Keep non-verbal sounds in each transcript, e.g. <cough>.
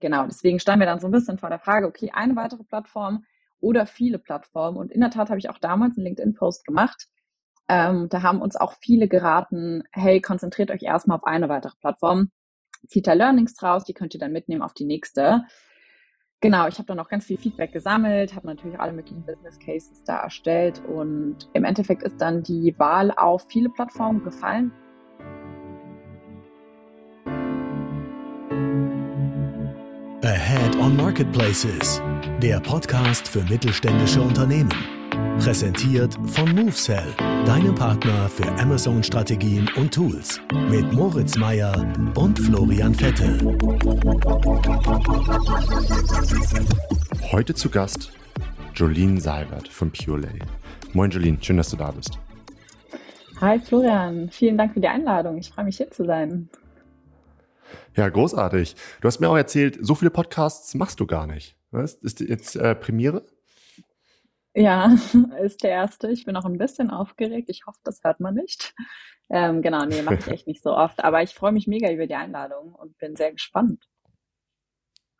genau, deswegen standen wir dann so ein bisschen vor der Frage, okay, eine weitere Plattform oder viele Plattformen. Und in der Tat habe ich auch damals einen LinkedIn-Post gemacht. Ähm, da haben uns auch viele geraten, hey, konzentriert euch erstmal auf eine weitere Plattform, zieht da Learnings draus, die könnt ihr dann mitnehmen auf die nächste. Genau, ich habe dann auch ganz viel Feedback gesammelt, habe natürlich alle möglichen Business Cases da erstellt und im Endeffekt ist dann die Wahl auf viele Plattformen gefallen. Ahead on Marketplaces, der Podcast für mittelständische Unternehmen. Präsentiert von MoveSell, deinem Partner für Amazon-Strategien und Tools. Mit Moritz Meyer und Florian Vettel. Heute zu Gast Jolene Seibert von PureLay. Moin Jolene, schön, dass du da bist. Hi Florian, vielen Dank für die Einladung. Ich freue mich hier zu sein. Ja, großartig. Du hast mir auch erzählt, so viele Podcasts machst du gar nicht. Was? Ist jetzt äh, Premiere? Ja, <laughs> ist der erste. Ich bin auch ein bisschen aufgeregt. Ich hoffe, das hört man nicht. Ähm, genau, nee, mache ich <laughs> echt nicht so oft. Aber ich freue mich mega über die Einladung und bin sehr gespannt.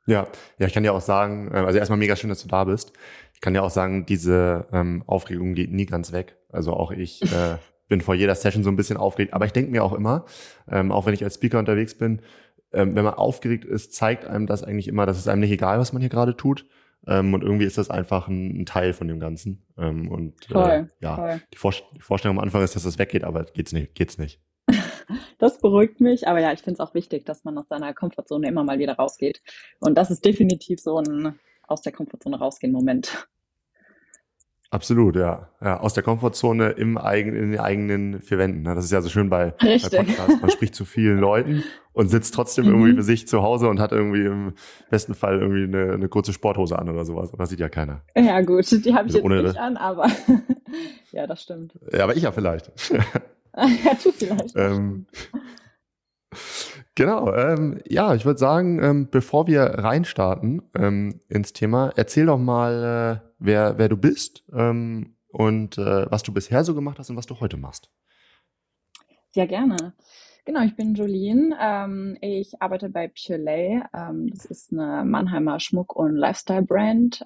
Ja, ja, ich kann dir auch sagen, äh, also erstmal mega schön, dass du da bist. Ich kann dir auch sagen, diese ähm, Aufregung geht nie ganz weg. Also auch ich äh, <laughs> bin vor jeder Session so ein bisschen aufgeregt. Aber ich denke mir auch immer, ähm, auch wenn ich als Speaker unterwegs bin, ähm, wenn man aufgeregt ist, zeigt einem das eigentlich immer, dass es einem nicht egal, was man hier gerade tut. Ähm, und irgendwie ist das einfach ein, ein Teil von dem Ganzen. Ähm, und voll, äh, ja, voll. Die, Vor die, Vorstellung am Anfang ist, dass das weggeht, aber geht's nicht. Geht's nicht. <laughs> das beruhigt mich, aber ja, ich finde es auch wichtig, dass man aus seiner Komfortzone immer mal wieder rausgeht. Und das ist definitiv so ein aus der Komfortzone rausgehen Moment. Absolut, ja. ja. Aus der Komfortzone im eigenen, in den eigenen vier Wänden. Ne? Das ist ja so schön bei, bei Podcasts. Man spricht zu vielen <laughs> Leuten und sitzt trotzdem mhm. irgendwie für sich zu Hause und hat irgendwie im besten Fall irgendwie eine, eine kurze Sporthose an oder sowas. Und das sieht ja keiner. Ja, gut, die habe ich also jetzt nicht an, aber <laughs> ja, das stimmt. Ja, aber ich ja vielleicht. <laughs> ja, du vielleicht. Ähm, Genau, ähm, ja, ich würde sagen, ähm, bevor wir reinstarten ähm, ins Thema, erzähl doch mal, äh, wer, wer du bist ähm, und äh, was du bisher so gemacht hast und was du heute machst. Ja, gerne. Genau, ich bin Jolene. Ähm, ich arbeite bei Purelay. Ähm, das ist eine Mannheimer Schmuck- und Lifestyle-Brand.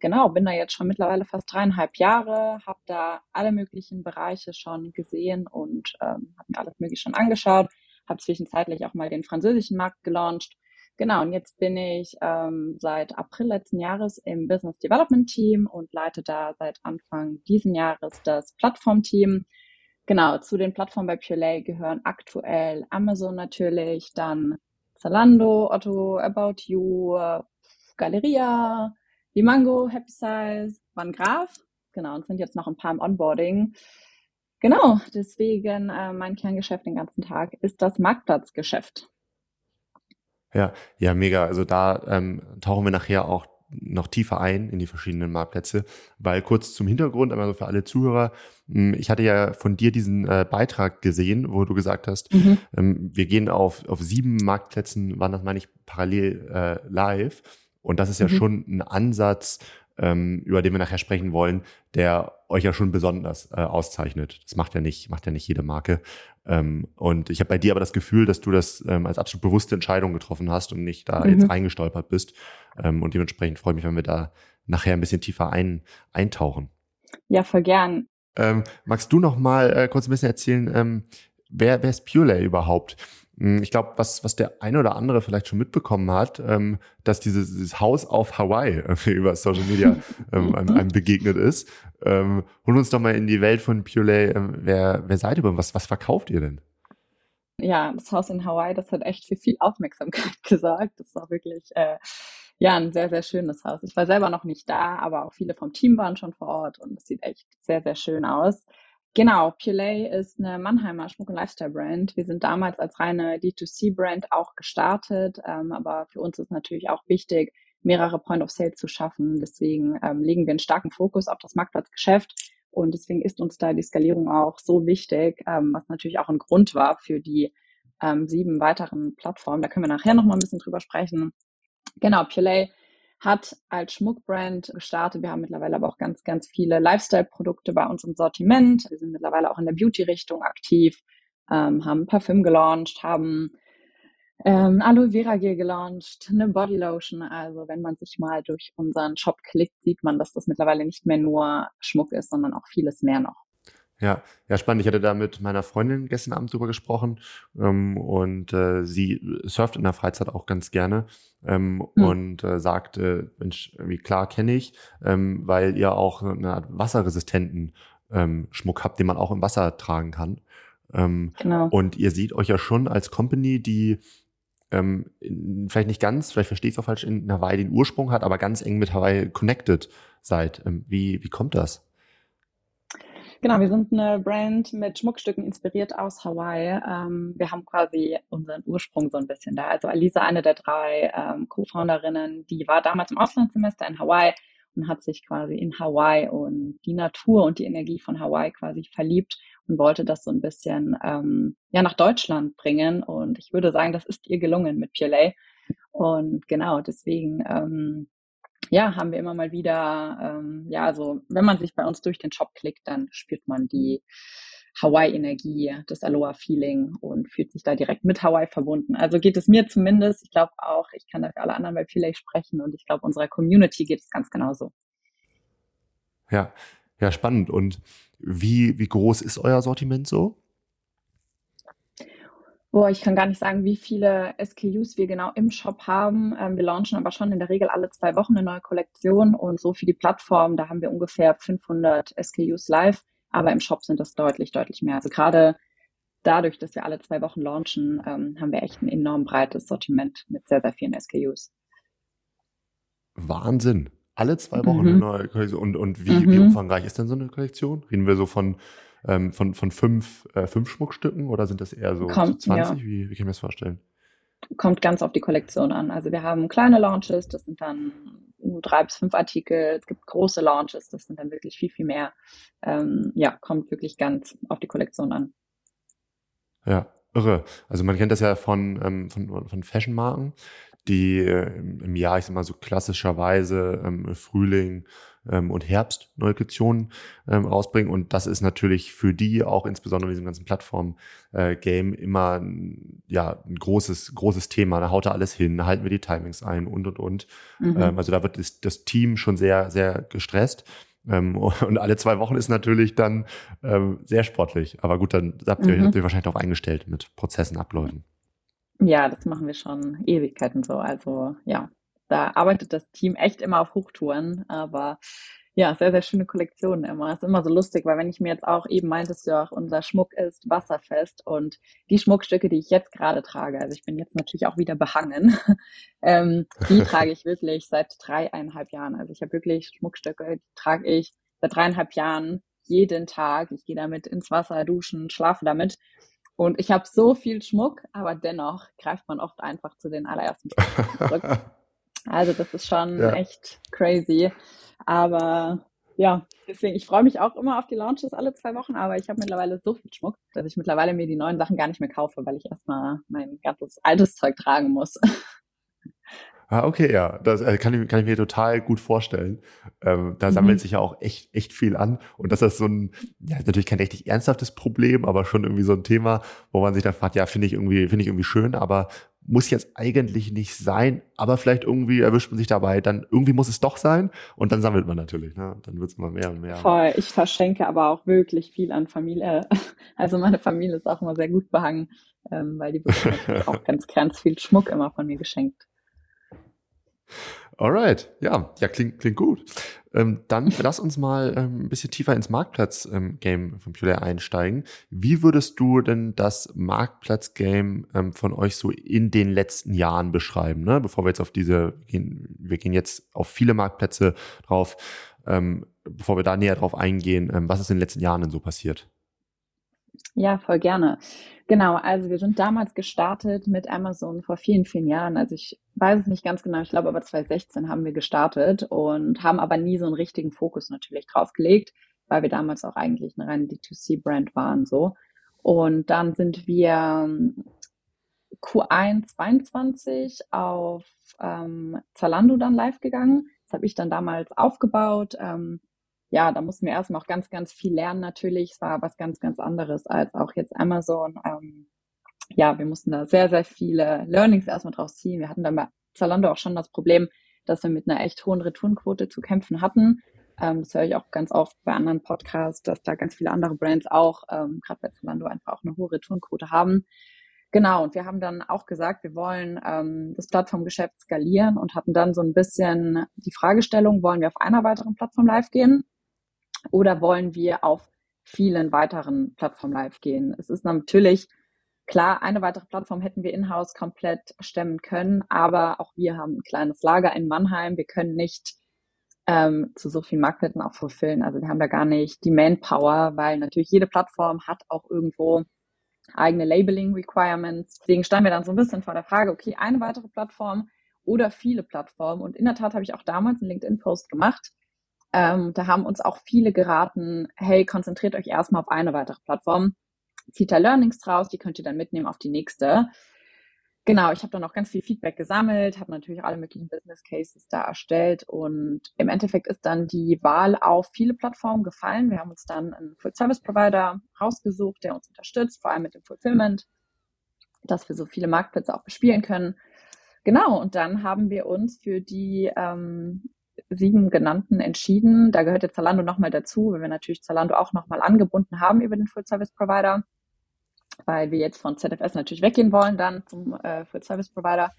genau, bin da jetzt schon mittlerweile fast dreieinhalb Jahre, habe da alle möglichen Bereiche schon gesehen und habe mir alles mögliche schon angeschaut habe zwischenzeitlich auch mal den französischen Markt gelauncht. Genau, und jetzt bin ich ähm, seit April letzten Jahres im Business Development Team und leite da seit Anfang diesen Jahres das Plattformteam. Genau, zu den Plattformen bei Purelay gehören aktuell Amazon natürlich, dann Zalando, Otto, About You, Galeria, Limango, Happy Size, Van Graaf. Genau, und sind jetzt noch ein paar im Onboarding. Genau, deswegen äh, mein Kerngeschäft den ganzen Tag ist das Marktplatzgeschäft. Ja, ja, mega. Also da ähm, tauchen wir nachher auch noch tiefer ein in die verschiedenen Marktplätze, weil kurz zum Hintergrund, einmal so für alle Zuhörer, hm, ich hatte ja von dir diesen äh, Beitrag gesehen, wo du gesagt hast, mhm. ähm, wir gehen auf, auf sieben Marktplätzen, waren das meine ich parallel äh, live. Und das ist ja mhm. schon ein Ansatz, ähm, über den wir nachher sprechen wollen, der euch ja schon besonders äh, auszeichnet. Das macht ja nicht, macht ja nicht jede Marke. Ähm, und ich habe bei dir aber das Gefühl, dass du das ähm, als absolut bewusste Entscheidung getroffen hast und nicht da mhm. jetzt reingestolpert bist. Ähm, und dementsprechend freue ich mich, wenn wir da nachher ein bisschen tiefer ein, eintauchen. Ja, voll gern. Ähm, magst du noch mal äh, kurz ein bisschen erzählen, ähm, wer, wer ist Purelay überhaupt? Hm, ich glaube, was, was der eine oder andere vielleicht schon mitbekommen hat, ähm, dass dieses, dieses Haus auf Hawaii äh, über Social Media <laughs> ähm, einem, einem, begegnet ist. Ähm, holen uns doch mal in die Welt von Purelay. Ähm, wer, wer seid ihr und was, was verkauft ihr denn? Ja, das Haus in Hawaii, das hat echt für viel Aufmerksamkeit <laughs> gesorgt. Das war wirklich äh, ja ein sehr, sehr schönes Haus. Ich war selber noch nicht da, aber auch viele vom Team waren schon vor Ort und es sieht echt sehr, sehr schön aus. Genau, Pulay ist eine Mannheimer Schmuck- und Lifestyle-Brand. Wir sind damals als reine D2C-Brand auch gestartet, ähm, aber für uns ist natürlich auch wichtig, mehrere Point of Sale zu schaffen. Deswegen ähm, legen wir einen starken Fokus auf das Marktplatzgeschäft und deswegen ist uns da die Skalierung auch so wichtig, ähm, was natürlich auch ein Grund war für die ähm, sieben weiteren Plattformen. Da können wir nachher noch mal ein bisschen drüber sprechen. Genau, Pulay hat als Schmuckbrand gestartet. Wir haben mittlerweile aber auch ganz, ganz viele Lifestyle-Produkte bei uns im Sortiment. Wir sind mittlerweile auch in der Beauty-Richtung aktiv, ähm, haben Parfüm gelauncht, haben ähm, Aloe Vera Gel gelauncht, eine Body Lotion. Also wenn man sich mal durch unseren Shop klickt, sieht man, dass das mittlerweile nicht mehr nur Schmuck ist, sondern auch vieles mehr noch. Ja, ja, spannend. Ich hatte da mit meiner Freundin gestern Abend drüber gesprochen ähm, und äh, sie surft in der Freizeit auch ganz gerne ähm, hm. und äh, sagte, Mensch, wie klar kenne ich, ähm, weil ihr auch eine Art wasserresistenten ähm, Schmuck habt, den man auch im Wasser tragen kann. Ähm, genau. Und ihr seht euch ja schon als Company, die ähm, vielleicht nicht ganz, vielleicht verstehe ich es auch falsch, in Hawaii den Ursprung hat, aber ganz eng mit Hawaii connected seid. Wie, wie kommt das? Genau, wir sind eine Brand mit Schmuckstücken inspiriert aus Hawaii. Ähm, wir haben quasi unseren Ursprung so ein bisschen da. Also Alisa, eine der drei ähm, Co-Founderinnen, die war damals im Auslandssemester in Hawaii und hat sich quasi in Hawaii und die Natur und die Energie von Hawaii quasi verliebt und wollte das so ein bisschen ähm, ja nach Deutschland bringen. Und ich würde sagen, das ist ihr gelungen mit Pure Und genau, deswegen ähm, ja, haben wir immer mal wieder, ähm, ja, also wenn man sich bei uns durch den Shop klickt, dann spürt man die Hawaii-Energie, das Aloha-Feeling und fühlt sich da direkt mit Hawaii verbunden. Also geht es mir zumindest. Ich glaube auch, ich kann da für alle anderen bei Pilay sprechen und ich glaube, unserer Community geht es ganz genauso. Ja, ja, spannend. Und wie, wie groß ist euer Sortiment so? Boah, ich kann gar nicht sagen, wie viele SKUs wir genau im Shop haben. Ähm, wir launchen aber schon in der Regel alle zwei Wochen eine neue Kollektion und so für die Plattform, da haben wir ungefähr 500 SKUs live, aber im Shop sind das deutlich, deutlich mehr. Also gerade dadurch, dass wir alle zwei Wochen launchen, ähm, haben wir echt ein enorm breites Sortiment mit sehr, sehr vielen SKUs. Wahnsinn. Alle zwei Wochen mhm. eine neue Kollektion. Und, und wie, mhm. wie umfangreich ist denn so eine Kollektion? Reden wir so von ähm, von, von fünf, äh, fünf Schmuckstücken oder sind das eher so Kommt, 20? Ja. Wie, wie kann ich mir das vorstellen? Kommt ganz auf die Kollektion an. Also wir haben kleine Launches, das sind dann nur drei bis fünf Artikel. Es gibt große Launches, das sind dann wirklich viel, viel mehr. Ähm, ja, kommt wirklich ganz auf die Kollektion an. Ja, irre. Also man kennt das ja von, ähm, von, von Fashion-Marken, die äh, im Jahr, ich sag mal so klassischerweise ähm, Frühling ähm, und Herbst neue Kollektionen ähm, rausbringen. Und das ist natürlich für die auch insbesondere in diesem ganzen Plattform-Game äh, immer ja, ein großes, großes Thema. Da haut er alles hin, halten wir die Timings ein und und und. Mhm. Ähm, also da wird das, das Team schon sehr, sehr gestresst. Ähm, <laughs> und alle zwei Wochen ist natürlich dann ähm, sehr sportlich. Aber gut, dann habt ihr, mhm. habt ihr wahrscheinlich darauf eingestellt mit Prozessen, Abläufen. Ja, das machen wir schon Ewigkeiten so. Also ja, da arbeitet das Team echt immer auf Hochtouren, aber ja, sehr, sehr schöne Kollektionen immer. Ist immer so lustig, weil wenn ich mir jetzt auch eben meintest du auch, unser Schmuck ist wasserfest und die Schmuckstücke, die ich jetzt gerade trage, also ich bin jetzt natürlich auch wieder behangen, <laughs> ähm, die <laughs> trage ich wirklich seit dreieinhalb Jahren. Also ich habe wirklich Schmuckstücke, die trage ich seit dreieinhalb Jahren jeden Tag. Ich gehe damit ins Wasser, duschen, schlafe damit. Und ich habe so viel Schmuck, aber dennoch greift man oft einfach zu den allerersten Stücken zurück. <laughs> Also das ist schon ja. echt crazy. Aber ja, deswegen, ich freue mich auch immer auf die Launches alle zwei Wochen, aber ich habe mittlerweile so viel Schmuck, dass ich mittlerweile mir die neuen Sachen gar nicht mehr kaufe, weil ich erstmal mein ganzes altes Zeug tragen muss. <laughs> Ah, okay, ja, das äh, kann, ich, kann ich mir total gut vorstellen. Ähm, da sammelt mhm. sich ja auch echt, echt viel an. Und das ist so ein, ja, natürlich kein richtig ernsthaftes Problem, aber schon irgendwie so ein Thema, wo man sich dann fragt, ja, finde ich irgendwie, finde ich irgendwie schön, aber muss jetzt eigentlich nicht sein, aber vielleicht irgendwie erwischt man sich dabei, dann irgendwie muss es doch sein und dann sammelt man natürlich, ne? dann wird es immer mehr und mehr. Voll, ich verschenke aber auch wirklich viel an Familie. <laughs> Also meine Familie ist auch immer sehr gut behangen, ähm, weil die bekommen <laughs> auch ganz, ganz viel Schmuck immer von mir geschenkt. Alright, ja, ja, klingt, klingt gut. Ähm, dann <laughs> lass uns mal ähm, ein bisschen tiefer ins Marktplatz-Game ähm, von Pure einsteigen. Wie würdest du denn das Marktplatz-Game ähm, von euch so in den letzten Jahren beschreiben? Ne? Bevor wir jetzt auf diese, gehen, wir gehen jetzt auf viele Marktplätze drauf, ähm, bevor wir da näher drauf eingehen, ähm, was ist in den letzten Jahren denn so passiert? Ja, voll gerne. Genau, also wir sind damals gestartet mit Amazon vor vielen, vielen Jahren. Also ich weiß es nicht ganz genau, ich glaube aber 2016 haben wir gestartet und haben aber nie so einen richtigen Fokus natürlich drauf gelegt, weil wir damals auch eigentlich eine reine D2C-Brand waren so. Und dann sind wir ähm, Q1 22 auf ähm, Zalando dann live gegangen. Das habe ich dann damals aufgebaut. Ähm, ja, da mussten wir erstmal auch ganz, ganz viel lernen natürlich. Es war was ganz, ganz anderes als auch jetzt Amazon. Ähm, ja, wir mussten da sehr, sehr viele Learnings erstmal draus ziehen. Wir hatten dann bei Zalando auch schon das Problem, dass wir mit einer echt hohen Retourenquote zu kämpfen hatten. Ähm, das höre ich auch ganz oft bei anderen Podcasts, dass da ganz viele andere Brands auch, ähm, gerade bei Zalando, einfach auch eine hohe Retourenquote haben. Genau, und wir haben dann auch gesagt, wir wollen ähm, das Plattformgeschäft skalieren und hatten dann so ein bisschen die Fragestellung, wollen wir auf einer weiteren Plattform live gehen oder wollen wir auf vielen weiteren Plattformen live gehen? Es ist natürlich klar, eine weitere Plattform hätten wir in-house komplett stemmen können, aber auch wir haben ein kleines Lager in Mannheim. Wir können nicht ähm, zu so vielen Marktplätzen auch fulfillen. Also wir haben da gar nicht die Manpower, weil natürlich jede Plattform hat auch irgendwo eigene Labeling Requirements. Deswegen standen wir dann so ein bisschen vor der Frage, okay, eine weitere Plattform oder viele Plattformen. Und in der Tat habe ich auch damals einen LinkedIn-Post gemacht. Ähm, da haben uns auch viele geraten, hey, konzentriert euch erstmal auf eine weitere Plattform, zieht da Learnings draus, die könnt ihr dann mitnehmen auf die nächste. Genau, ich habe dann auch ganz viel Feedback gesammelt, habe natürlich alle möglichen Business Cases da erstellt und im Endeffekt ist dann die Wahl auf viele Plattformen gefallen. Wir haben uns dann einen Full Service Provider rausgesucht, der uns unterstützt, vor allem mit dem Fulfillment, dass wir so viele Marktplätze auch bespielen können. Genau, und dann haben wir uns für die ähm, sieben genannten entschieden. Da gehört jetzt Zalando nochmal dazu, weil wir natürlich Zalando auch nochmal angebunden haben über den Full Service Provider weil wir jetzt von ZFS natürlich weggehen wollen, dann zum äh, Full Service Provider.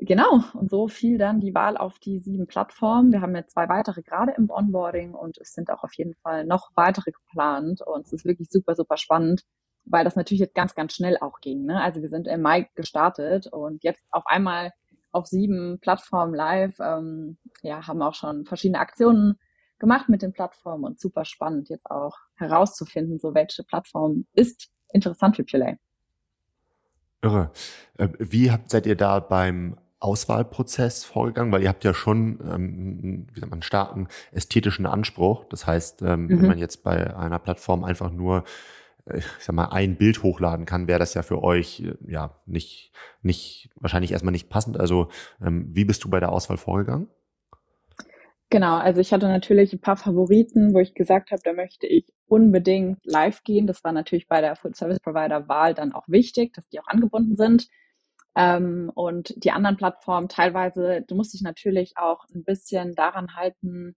Genau, und so fiel dann die Wahl auf die sieben Plattformen. Wir haben jetzt zwei weitere gerade im Onboarding und es sind auch auf jeden Fall noch weitere geplant und es ist wirklich super, super spannend, weil das natürlich jetzt ganz, ganz schnell auch ging. Ne? Also wir sind im Mai gestartet und jetzt auf einmal auf sieben Plattformen live, ähm, ja, haben auch schon verschiedene Aktionen gemacht mit den Plattformen und super spannend jetzt auch herauszufinden, so welche Plattform ist interessant für PLA. Irre. Äh, wie habt, seid ihr da beim Auswahlprozess vorgegangen? Weil ihr habt ja schon ähm, wie sagt man, einen starken ästhetischen Anspruch. Das heißt, ähm, mhm. wenn man jetzt bei einer Plattform einfach nur ich sag mal, ein Bild hochladen kann, wäre das ja für euch äh, ja nicht, nicht, wahrscheinlich erstmal nicht passend. Also ähm, wie bist du bei der Auswahl vorgegangen? Genau, also ich hatte natürlich ein paar Favoriten, wo ich gesagt habe, da möchte ich unbedingt live gehen. Das war natürlich bei der Full Service Provider Wahl dann auch wichtig, dass die auch angebunden sind. Ähm, und die anderen Plattformen teilweise, du musst dich natürlich auch ein bisschen daran halten,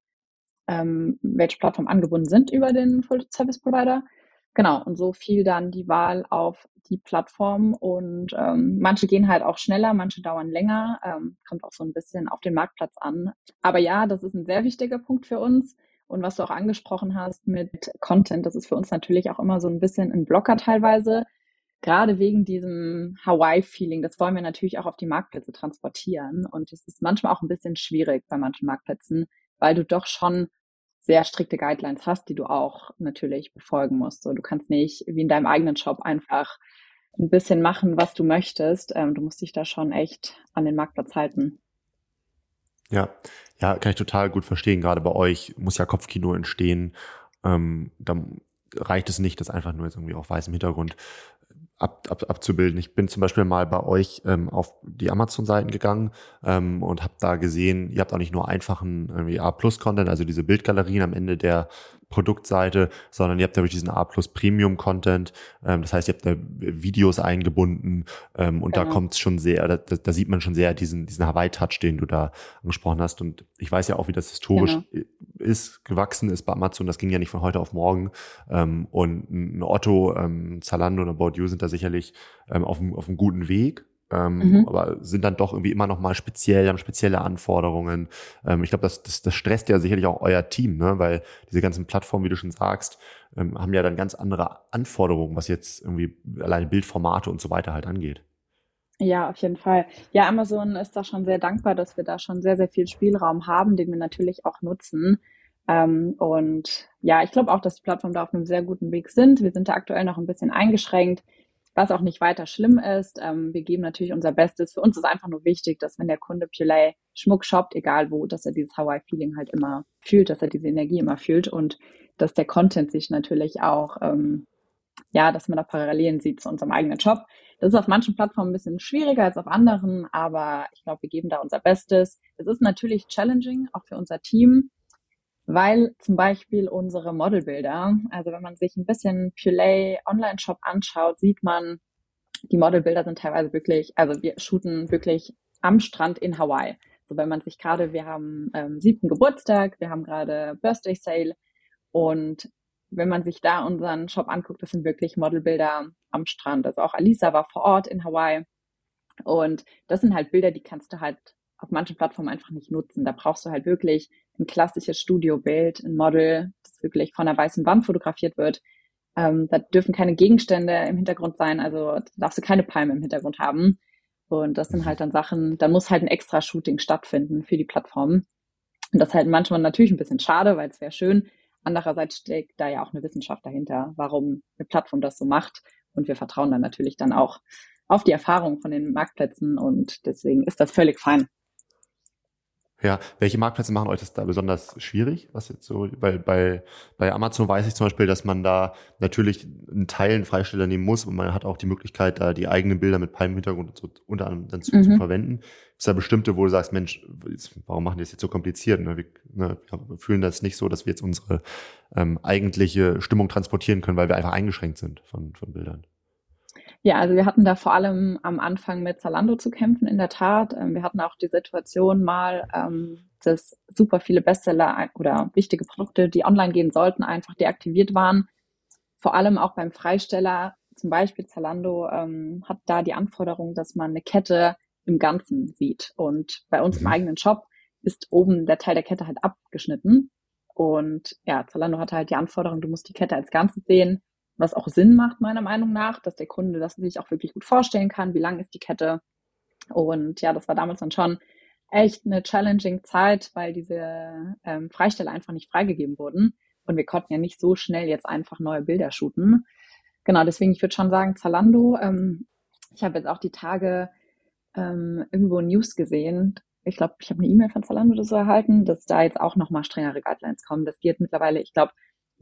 ähm, welche Plattformen angebunden sind über den Full Service Provider. Genau, und so fiel dann die Wahl auf die Plattform und ähm, manche gehen halt auch schneller, manche dauern länger, ähm, kommt auch so ein bisschen auf den Marktplatz an. Aber ja, das ist ein sehr wichtiger Punkt für uns. Und was du auch angesprochen hast mit Content, das ist für uns natürlich auch immer so ein bisschen ein Blocker teilweise. Gerade wegen diesem Hawaii-Feeling, das wollen wir natürlich auch auf die Marktplätze transportieren. Und es ist manchmal auch ein bisschen schwierig bei manchen Marktplätzen, weil du doch schon sehr strikte Guidelines hast, die du auch natürlich befolgen musst. So, du kannst nicht wie in deinem eigenen Shop einfach ein bisschen machen, was du möchtest. Ähm, du musst dich da schon echt an den Marktplatz halten. Ja, ja, kann ich total gut verstehen. Gerade bei euch muss ja Kopfkino entstehen. Ähm, da reicht es nicht, das einfach nur jetzt irgendwie auf weißem Hintergrund ab, ab, abzubilden. Ich bin zum Beispiel mal bei euch ähm, auf die Amazon-Seiten gegangen ähm, und habe da gesehen, ihr habt auch nicht nur einfachen A-Plus-Content, also diese Bildgalerien am Ende der Produktseite, sondern ihr habt da diesen A Plus Premium Content. Ähm, das heißt, ihr habt da Videos eingebunden ähm, und genau. da kommt es schon sehr, da, da, sieht man schon sehr diesen, diesen Hawaii-Touch, den du da angesprochen hast. Und ich weiß ja auch, wie das historisch genau. ist, gewachsen ist bei Amazon. Das ging ja nicht von heute auf morgen. Ähm, und ein Otto, ähm, Zalando und About You sind da sicherlich ähm, auf, auf einem guten Weg ähm, mhm. aber sind dann doch irgendwie immer noch mal speziell, haben spezielle Anforderungen. Ähm, ich glaube, das, das, das stresst ja sicherlich auch euer Team, ne? weil diese ganzen Plattformen, wie du schon sagst, ähm, haben ja dann ganz andere Anforderungen, was jetzt irgendwie alleine Bildformate und so weiter halt angeht. Ja, auf jeden Fall. Ja, Amazon ist da schon sehr dankbar, dass wir da schon sehr, sehr viel Spielraum haben, den wir natürlich auch nutzen. Ähm, und ja, ich glaube auch, dass die Plattformen da auf einem sehr guten Weg sind. Wir sind da aktuell noch ein bisschen eingeschränkt was auch nicht weiter schlimm ist. Ähm, wir geben natürlich unser Bestes. Für uns ist einfach nur wichtig, dass wenn der Kunde Pulay Schmuck shoppt, egal wo, dass er dieses Hawaii-Feeling halt immer fühlt, dass er diese Energie immer fühlt und dass der Content sich natürlich auch, ähm, ja, dass man da Parallelen sieht zu unserem eigenen Shop. Das ist auf manchen Plattformen ein bisschen schwieriger als auf anderen, aber ich glaube, wir geben da unser Bestes. Es ist natürlich challenging, auch für unser Team, weil zum Beispiel unsere Modelbilder, also wenn man sich ein bisschen Pulay Online-Shop anschaut, sieht man, die Modelbilder sind teilweise wirklich, also wir shooten wirklich am Strand in Hawaii. So wenn man sich gerade, wir haben ähm, siebten Geburtstag, wir haben gerade Birthday Sale und wenn man sich da unseren Shop anguckt, das sind wirklich Modelbilder am Strand. Also auch Alisa war vor Ort in Hawaii und das sind halt Bilder, die kannst du halt auf manchen Plattformen einfach nicht nutzen. Da brauchst du halt wirklich ein klassisches Studiobild, ein Model, das wirklich von einer weißen Wand fotografiert wird. Ähm, da dürfen keine Gegenstände im Hintergrund sein, also darfst du keine Palme im Hintergrund haben. Und das sind halt dann Sachen, da muss halt ein extra Shooting stattfinden für die Plattform. Und das ist halt manchmal natürlich ein bisschen schade, weil es wäre schön. Andererseits steckt da ja auch eine Wissenschaft dahinter, warum eine Plattform das so macht. Und wir vertrauen dann natürlich dann auch auf die Erfahrung von den Marktplätzen und deswegen ist das völlig fein. Ja, welche Marktplätze machen euch das da besonders schwierig? Was jetzt so, weil bei, bei Amazon weiß ich zum Beispiel, dass man da natürlich einen Teil einen Freisteller nehmen muss und man hat auch die Möglichkeit, da die eigenen Bilder mit Palmenhintergrund so unter anderem dann zu, mhm. zu verwenden. Ist da bestimmte, wo du sagst, Mensch, warum machen die das jetzt so kompliziert? Ne? Wir, ne, wir fühlen das nicht so, dass wir jetzt unsere ähm, eigentliche Stimmung transportieren können, weil wir einfach eingeschränkt sind von, von Bildern. Ja, also wir hatten da vor allem am Anfang mit Zalando zu kämpfen, in der Tat. Ähm, wir hatten auch die Situation mal, ähm, dass super viele Bestseller oder wichtige Produkte, die online gehen sollten, einfach deaktiviert waren. Vor allem auch beim Freisteller, zum Beispiel Zalando, ähm, hat da die Anforderung, dass man eine Kette im Ganzen sieht. Und bei uns im mhm. eigenen Shop ist oben der Teil der Kette halt abgeschnitten. Und ja, Zalando hatte halt die Anforderung, du musst die Kette als Ganzes sehen was auch Sinn macht, meiner Meinung nach, dass der Kunde das sich auch wirklich gut vorstellen kann, wie lang ist die Kette. Und ja, das war damals dann schon echt eine challenging Zeit, weil diese ähm, Freistelle einfach nicht freigegeben wurden. Und wir konnten ja nicht so schnell jetzt einfach neue Bilder shooten. Genau, deswegen, ich würde schon sagen, Zalando. Ähm, ich habe jetzt auch die Tage ähm, irgendwo News gesehen. Ich glaube, ich habe eine E-Mail von Zalando oder so erhalten, dass da jetzt auch nochmal strengere Guidelines kommen. Das geht mittlerweile, ich glaube,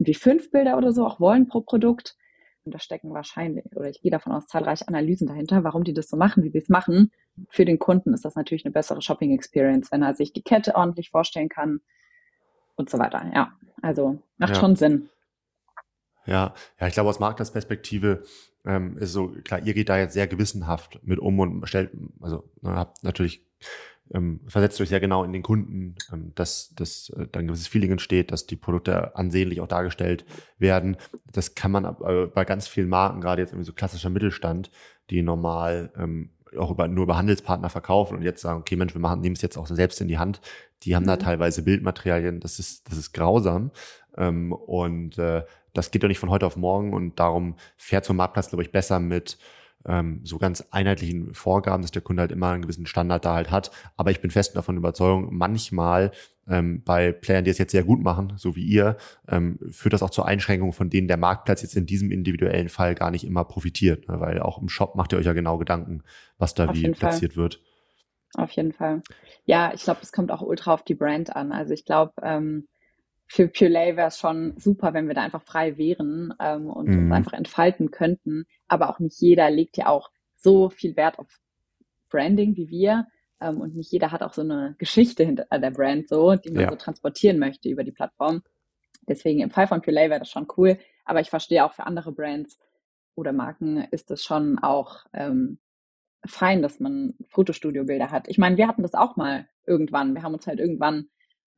irgendwie fünf Bilder oder so auch wollen pro Produkt. Und da stecken wahrscheinlich, oder ich gehe davon aus, zahlreiche Analysen dahinter, warum die das so machen, wie sie es machen. Für den Kunden ist das natürlich eine bessere Shopping Experience, wenn er sich die Kette ordentlich vorstellen kann und so weiter. Ja, also macht ja. schon Sinn. Ja, ja, ich glaube, aus Marktplatzperspektive ähm, ist so, klar, ihr geht da jetzt sehr gewissenhaft mit um und stellt, also ne, habt natürlich ähm, versetzt euch sehr genau in den Kunden, ähm, dass, dass äh, dann ein gewisses Feeling entsteht, dass die Produkte ansehnlich auch dargestellt werden. Das kann man äh, bei ganz vielen Marken, gerade jetzt irgendwie so klassischer Mittelstand, die normal ähm, auch über, nur über Handelspartner verkaufen und jetzt sagen, okay, Mensch, wir machen, nehmen es jetzt auch selbst in die Hand. Die haben mhm. da teilweise Bildmaterialien, das ist, das ist grausam. Ähm, und äh, das geht doch nicht von heute auf morgen und darum fährt zum Marktplatz, glaube ich, besser mit ähm, so ganz einheitlichen Vorgaben, dass der Kunde halt immer einen gewissen Standard da halt hat. Aber ich bin fest davon überzeugt, manchmal ähm, bei Playern, die es jetzt sehr gut machen, so wie ihr, ähm, führt das auch zur Einschränkung, von denen der Marktplatz jetzt in diesem individuellen Fall gar nicht immer profitiert. Ne? Weil auch im Shop macht ihr euch ja genau Gedanken, was da auf wie platziert Fall. wird. Auf jeden Fall. Ja, ich glaube, es kommt auch ultra auf die Brand an. Also ich glaube, ähm, für Purelay wäre es schon super, wenn wir da einfach frei wären ähm, und mhm. uns einfach entfalten könnten. Aber auch nicht jeder legt ja auch so viel Wert auf Branding wie wir. Ähm, und nicht jeder hat auch so eine Geschichte hinter der Brand so, die man ja. so transportieren möchte über die Plattform. Deswegen im Fall von Purelay wäre das schon cool. Aber ich verstehe auch für andere Brands oder Marken ist es schon auch ähm, fein, dass man Fotostudiobilder hat. Ich meine, wir hatten das auch mal irgendwann. Wir haben uns halt irgendwann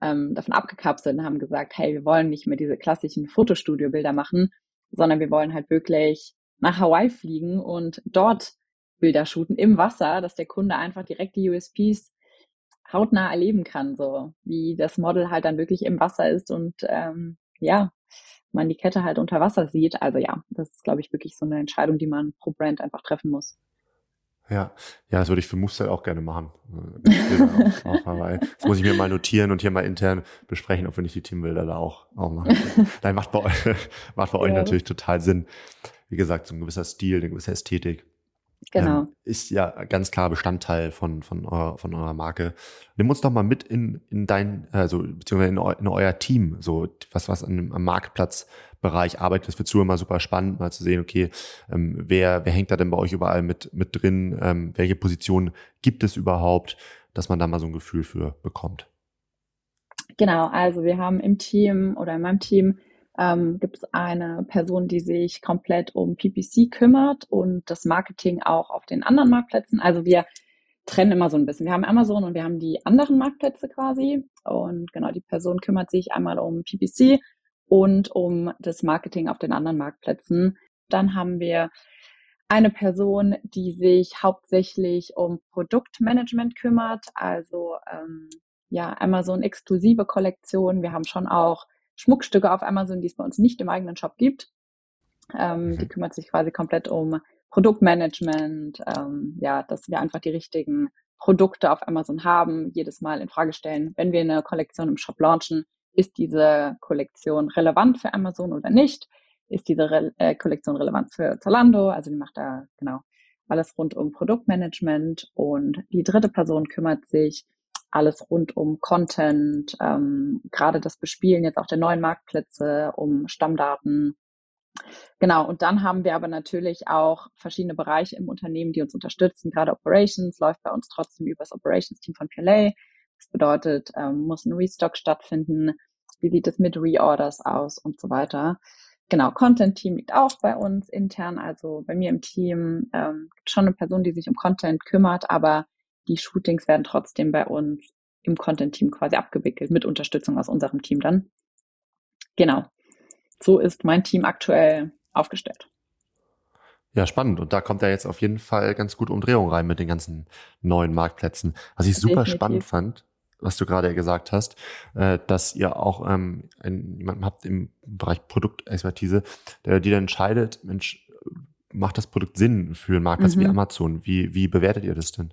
ähm, davon abgekapselt und haben gesagt, hey, wir wollen nicht mehr diese klassischen Fotostudiobilder machen, sondern wir wollen halt wirklich nach Hawaii fliegen und dort Bilder shooten im Wasser, dass der Kunde einfach direkt die USPs hautnah erleben kann, so wie das Model halt dann wirklich im Wasser ist und ähm, ja, man die Kette halt unter Wasser sieht. Also ja, das ist, glaube ich, wirklich so eine Entscheidung, die man pro Brand einfach treffen muss. Ja, ja, das würde ich für Movestyle auch gerne machen. auf, auf das muss ich mir mal notieren und hier mal intern besprechen, ob wir nicht die Teambilder da auch, auch machen. Nein, macht bei euch, <laughs> macht bei euch natürlich total Sinn. Wie gesagt, so ein gewisser Stil, eine gewisse Ästhetik. Genau. Ähm, ist ja ganz klar Bestandteil von, von, eurer, von eurer Marke. Nimm uns doch mal mit in, in dein, also beziehungsweise in, eu, in euer Team, so was, was an, am Marktplatzbereich arbeitet. Das wird zu immer super spannend, mal zu sehen, okay, ähm, wer, wer hängt da denn bei euch überall mit, mit drin? Ähm, welche Positionen gibt es überhaupt, dass man da mal so ein Gefühl für bekommt? Genau, also wir haben im Team oder in meinem Team ähm, gibt es eine Person, die sich komplett um PPC kümmert und das Marketing auch auf den anderen Marktplätzen. Also wir trennen immer so ein bisschen. Wir haben Amazon und wir haben die anderen Marktplätze quasi. Und genau, die Person kümmert sich einmal um PPC und um das Marketing auf den anderen Marktplätzen. Dann haben wir eine Person, die sich hauptsächlich um Produktmanagement kümmert, also ähm, ja, Amazon exklusive Kollektionen. Wir haben schon auch Schmuckstücke auf Amazon, die es bei uns nicht im eigenen Shop gibt. Ähm, mhm. Die kümmert sich quasi komplett um Produktmanagement, ähm, ja, dass wir einfach die richtigen Produkte auf Amazon haben, jedes Mal in Frage stellen, wenn wir eine Kollektion im Shop launchen, ist diese Kollektion relevant für Amazon oder nicht? Ist diese Re äh, Kollektion relevant für Zalando? Also die macht da genau alles rund um Produktmanagement und die dritte Person kümmert sich alles rund um Content, ähm, gerade das Bespielen jetzt auch der neuen Marktplätze, um Stammdaten. Genau, und dann haben wir aber natürlich auch verschiedene Bereiche im Unternehmen, die uns unterstützen. Gerade Operations läuft bei uns trotzdem über das Operations-Team von PLA. Das bedeutet, ähm, muss ein Restock stattfinden, wie sieht es mit Reorders aus und so weiter. Genau, Content-Team liegt auch bei uns intern, also bei mir im Team ähm, gibt schon eine Person, die sich um Content kümmert, aber die Shootings werden trotzdem bei uns im Content-Team quasi abgewickelt, mit Unterstützung aus unserem Team dann. Genau. So ist mein Team aktuell aufgestellt. Ja, spannend. Und da kommt ja jetzt auf jeden Fall ganz gut Umdrehung rein mit den ganzen neuen Marktplätzen. Was ich super Definitiv. spannend fand, was du gerade gesagt hast, äh, dass ihr auch ähm, einen, jemanden habt im Bereich Produktexpertise, der, die dann entscheidet, Mensch, macht das Produkt Sinn für einen Marktplatz mhm. wie Amazon? Wie, wie bewertet ihr das denn?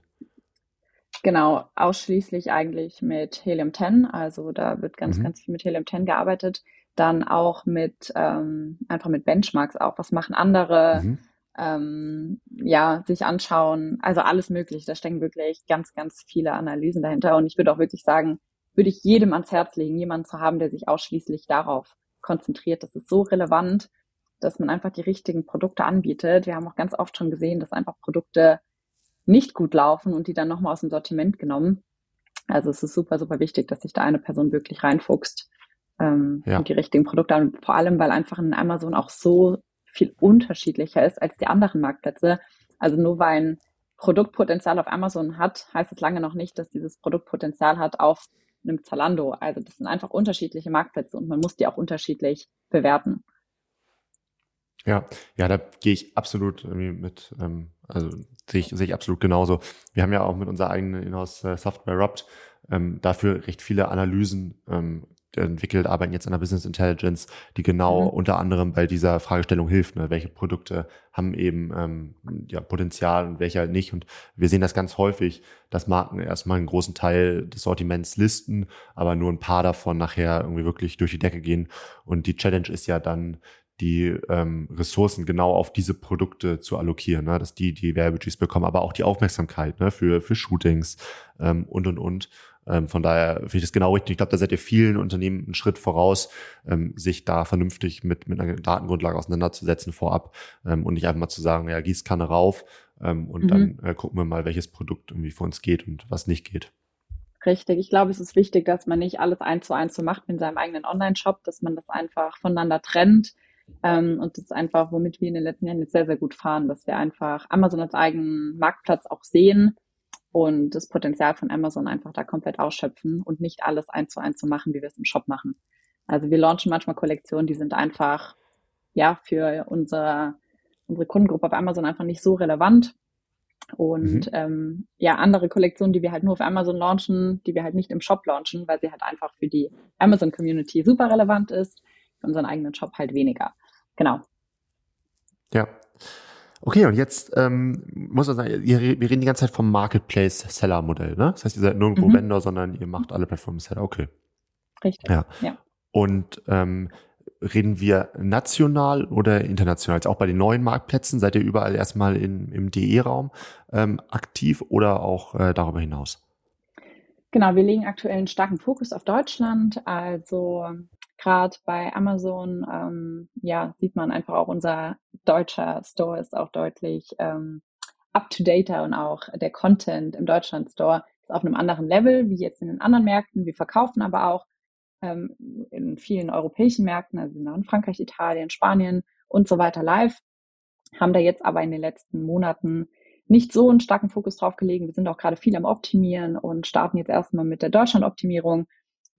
Genau, ausschließlich eigentlich mit Helium 10. Also da wird ganz, mhm. ganz viel mit Helium 10 gearbeitet. Dann auch mit ähm, einfach mit Benchmarks auch. Was machen andere? Mhm. Ähm, ja, sich anschauen. Also alles möglich. Da stecken wirklich ganz, ganz viele Analysen dahinter. Und ich würde auch wirklich sagen, würde ich jedem ans Herz legen, jemanden zu haben, der sich ausschließlich darauf konzentriert. Das ist so relevant, dass man einfach die richtigen Produkte anbietet. Wir haben auch ganz oft schon gesehen, dass einfach Produkte nicht gut laufen und die dann nochmal aus dem Sortiment genommen. Also es ist super, super wichtig, dass sich da eine Person wirklich reinfuchst ähm, ja. und die richtigen Produkte an. Vor allem, weil einfach in Amazon auch so viel unterschiedlicher ist als die anderen Marktplätze. Also nur weil ein Produktpotenzial auf Amazon hat, heißt es lange noch nicht, dass dieses Produktpotenzial hat auf einem Zalando. Also das sind einfach unterschiedliche Marktplätze und man muss die auch unterschiedlich bewerten. Ja, ja, da gehe ich absolut mit, ähm, also sehe ich, sehe ich absolut genauso. Wir haben ja auch mit unserer eigenen Inhouse-Software äh, Rupt ähm, dafür recht viele Analysen ähm, entwickelt, arbeiten jetzt an der Business Intelligence, die genau mhm. unter anderem bei dieser Fragestellung hilft. Ne? Welche Produkte haben eben ähm, ja, Potenzial und welche halt nicht. Und wir sehen das ganz häufig, dass Marken erstmal einen großen Teil des Sortiments listen, aber nur ein paar davon nachher irgendwie wirklich durch die Decke gehen. Und die Challenge ist ja dann, die ähm, Ressourcen genau auf diese Produkte zu allokieren, ne? dass die die Werbebudgets bekommen, aber auch die Aufmerksamkeit ne? für, für Shootings ähm, und, und, und. Ähm, von daher finde ich das genau richtig. Ich glaube, da seid ihr vielen Unternehmen einen Schritt voraus, ähm, sich da vernünftig mit, mit einer Datengrundlage auseinanderzusetzen vorab ähm, und nicht einfach mal zu sagen, ja, Gießkanne rauf und mhm. dann äh, gucken wir mal, welches Produkt irgendwie für uns geht und was nicht geht. Richtig. Ich glaube, es ist wichtig, dass man nicht alles eins zu eins so macht in seinem eigenen Online-Shop, dass man das einfach voneinander trennt ähm, und das ist einfach, womit wir in den letzten Jahren jetzt sehr, sehr gut fahren, dass wir einfach Amazon als eigenen Marktplatz auch sehen und das Potenzial von Amazon einfach da komplett ausschöpfen und nicht alles eins zu eins zu machen, wie wir es im Shop machen. Also wir launchen manchmal Kollektionen, die sind einfach, ja, für unsere, unsere Kundengruppe auf Amazon einfach nicht so relevant. Und mhm. ähm, ja, andere Kollektionen, die wir halt nur auf Amazon launchen, die wir halt nicht im Shop launchen, weil sie halt einfach für die Amazon-Community super relevant ist, für unseren eigenen Shop halt weniger. Genau. Ja. Okay, und jetzt ähm, muss man sagen, wir reden die ganze Zeit vom Marketplace-Seller-Modell, ne? Das heißt, ihr seid nirgendwo mhm. Vendor, sondern ihr macht alle Plattformen Seller. Okay. Richtig. Ja. ja. Und ähm, reden wir national oder international? Jetzt auch bei den neuen Marktplätzen seid ihr überall erstmal in, im DE-Raum ähm, aktiv oder auch äh, darüber hinaus? Genau, wir legen aktuell einen starken Fokus auf Deutschland. Also gerade bei Amazon, ähm, ja, sieht man einfach auch unser deutscher Store ist auch deutlich ähm, up-to-date und auch der Content im Deutschland Store ist auf einem anderen Level wie jetzt in den anderen Märkten. Wir verkaufen aber auch ähm, in vielen europäischen Märkten, also in Frankreich, Italien, Spanien und so weiter live, haben da jetzt aber in den letzten Monaten nicht so einen starken Fokus drauf gelegen. Wir sind auch gerade viel am Optimieren und starten jetzt erstmal mit der Deutschland-Optimierung.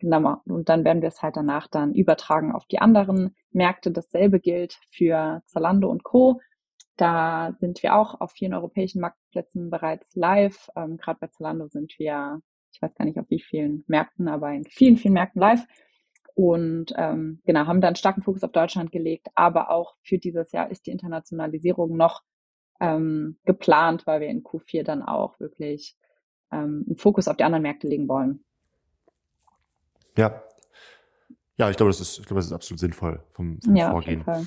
Genau. Und dann werden wir es halt danach dann übertragen auf die anderen Märkte. Dasselbe gilt für Zalando und Co. Da sind wir auch auf vielen europäischen Marktplätzen bereits live. Ähm, Gerade bei Zalando sind wir, ich weiß gar nicht auf wie vielen Märkten, aber in vielen, vielen Märkten live. Und ähm, genau, haben dann starken Fokus auf Deutschland gelegt. Aber auch für dieses Jahr ist die Internationalisierung noch ähm, geplant, weil wir in Q4 dann auch wirklich ähm, einen Fokus auf die anderen Märkte legen wollen. Ja. Ja, ich glaube, das ist, ich glaube, das ist absolut sinnvoll vom, vom ja, Vorgehen. Auf jeden Fall.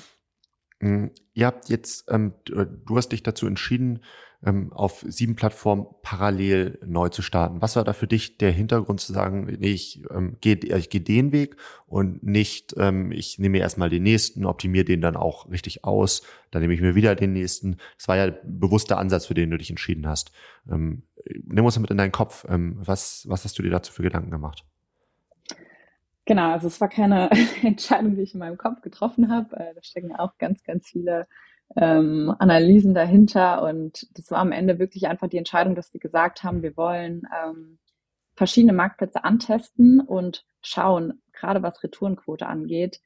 Mm, ihr habt jetzt, ähm, äh, du hast dich dazu entschieden, ähm, auf sieben Plattformen parallel neu zu starten. Was war da für dich der Hintergrund zu sagen, nee, ich ähm, gehe ich geh den Weg und nicht, ähm, ich nehme mir erstmal den nächsten, optimiere den dann auch richtig aus, dann nehme ich mir wieder den nächsten. Das war ja ein bewusster Ansatz, für den du dich entschieden hast. Ähm, nimm uns mal mit in deinen Kopf. Ähm, was, was hast du dir dazu für Gedanken gemacht? Genau, also es war keine <laughs> Entscheidung, die ich in meinem Kopf getroffen habe. Äh, da stecken auch ganz, ganz viele ähm, Analysen dahinter. Und das war am Ende wirklich einfach die Entscheidung, dass wir gesagt haben, wir wollen ähm, verschiedene Marktplätze antesten und schauen, gerade was Retourenquote angeht,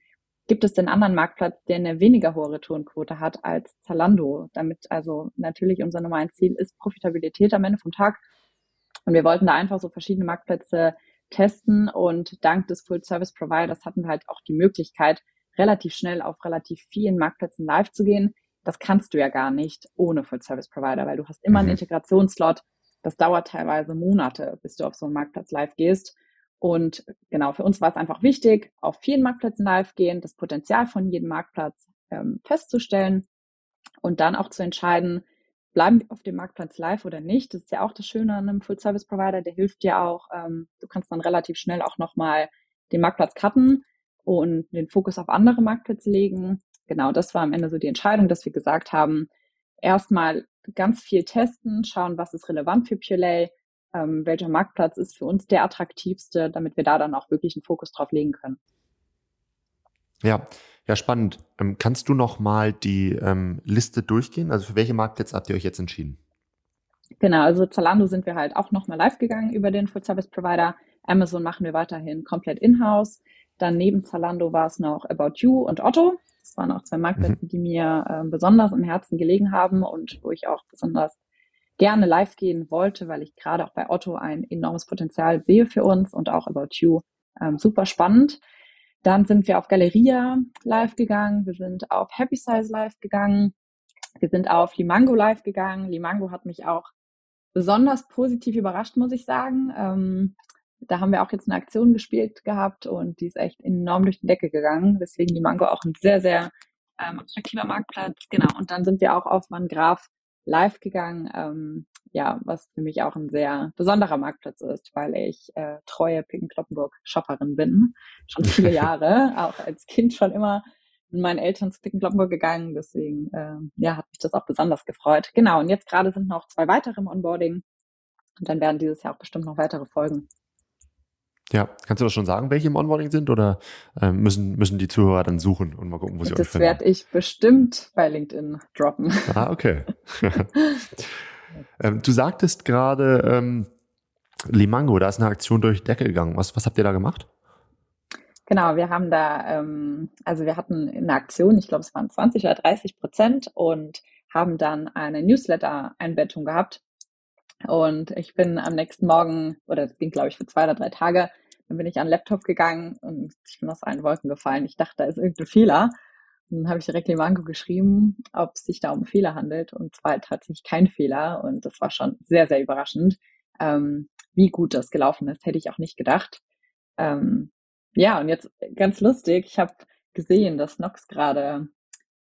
gibt es den anderen Marktplatz, der eine weniger hohe Retourenquote hat als Zalando. Damit also natürlich unser Nummer ein Ziel ist Profitabilität am Ende vom Tag. Und wir wollten da einfach so verschiedene Marktplätze testen und dank des Full Service Providers hatten wir halt auch die Möglichkeit, relativ schnell auf relativ vielen Marktplätzen live zu gehen, das kannst du ja gar nicht ohne Full Service Provider, weil du hast immer einen mhm. Integrationsslot. Das dauert teilweise Monate, bis du auf so einen Marktplatz live gehst. Und genau, für uns war es einfach wichtig, auf vielen Marktplätzen live gehen, das Potenzial von jedem Marktplatz ähm, festzustellen und dann auch zu entscheiden, bleiben wir auf dem Marktplatz live oder nicht. Das ist ja auch das Schöne an einem Full-Service-Provider, der hilft dir auch. Ähm, du kannst dann relativ schnell auch nochmal den Marktplatz cutten und den Fokus auf andere Marktplätze legen genau, das war am Ende so die Entscheidung, dass wir gesagt haben, erstmal ganz viel testen, schauen, was ist relevant für Purelay, ähm, welcher Marktplatz ist für uns der attraktivste, damit wir da dann auch wirklich einen Fokus drauf legen können. Ja, ja, spannend. Ähm, kannst du noch mal die ähm, Liste durchgehen? Also für welche Marktplätze habt ihr euch jetzt entschieden? Genau, also Zalando sind wir halt auch nochmal live gegangen über den Full Service Provider. Amazon machen wir weiterhin komplett in-house. Dann neben Zalando war es noch About You und Otto. Das waren auch zwei Marktplätze, mhm. die mir äh, besonders im Herzen gelegen haben und wo ich auch besonders gerne live gehen wollte, weil ich gerade auch bei Otto ein enormes Potenzial sehe für uns und auch About You ähm, super spannend. Dann sind wir auf Galeria live gegangen, wir sind auf Happy Size live gegangen, wir sind auf Limango live gegangen. Limango hat mich auch besonders positiv überrascht, muss ich sagen. Ähm, da haben wir auch jetzt eine Aktion gespielt gehabt und die ist echt enorm durch die Decke gegangen. Deswegen die Mango auch ein sehr, sehr ähm, attraktiver Marktplatz. Genau. Und dann sind wir auch auf Van Graf live gegangen. Ähm, ja, was für mich auch ein sehr besonderer Marktplatz ist, weil ich äh, treue Picken-Kloppenburg-Shopperin bin. Schon <laughs> viele Jahre. auch als Kind schon immer mit meinen Eltern zu Picken-Kloppenburg gegangen. Deswegen, äh, ja, hat mich das auch besonders gefreut. Genau. Und jetzt gerade sind noch zwei weitere im Onboarding. Und dann werden dieses Jahr auch bestimmt noch weitere folgen. Ja, kannst du das schon sagen, welche im Onboarding sind oder äh, müssen, müssen die Zuhörer dann suchen und mal gucken, wo sie das euch finden? Das werde ich bestimmt bei LinkedIn droppen. Ah, okay. <laughs> <laughs> ähm, du sagtest gerade, ähm, Limango, da ist eine Aktion durch die Decke gegangen. Was, was habt ihr da gemacht? Genau, wir haben da, ähm, also wir hatten eine Aktion, ich glaube es waren 20 oder 30 Prozent und haben dann eine Newsletter-Einbettung gehabt und ich bin am nächsten Morgen, oder das ging, glaube ich, für zwei oder drei Tage, dann bin ich an den Laptop gegangen und ich bin aus allen Wolken gefallen. Ich dachte, da ist irgendein Fehler. Dann habe ich direkt Limango geschrieben, ob es sich da um Fehler handelt. Und zwar tatsächlich kein Fehler. Und das war schon sehr, sehr überraschend. Ähm, wie gut das gelaufen ist, hätte ich auch nicht gedacht. Ähm, ja, und jetzt ganz lustig, ich habe gesehen, dass Nox gerade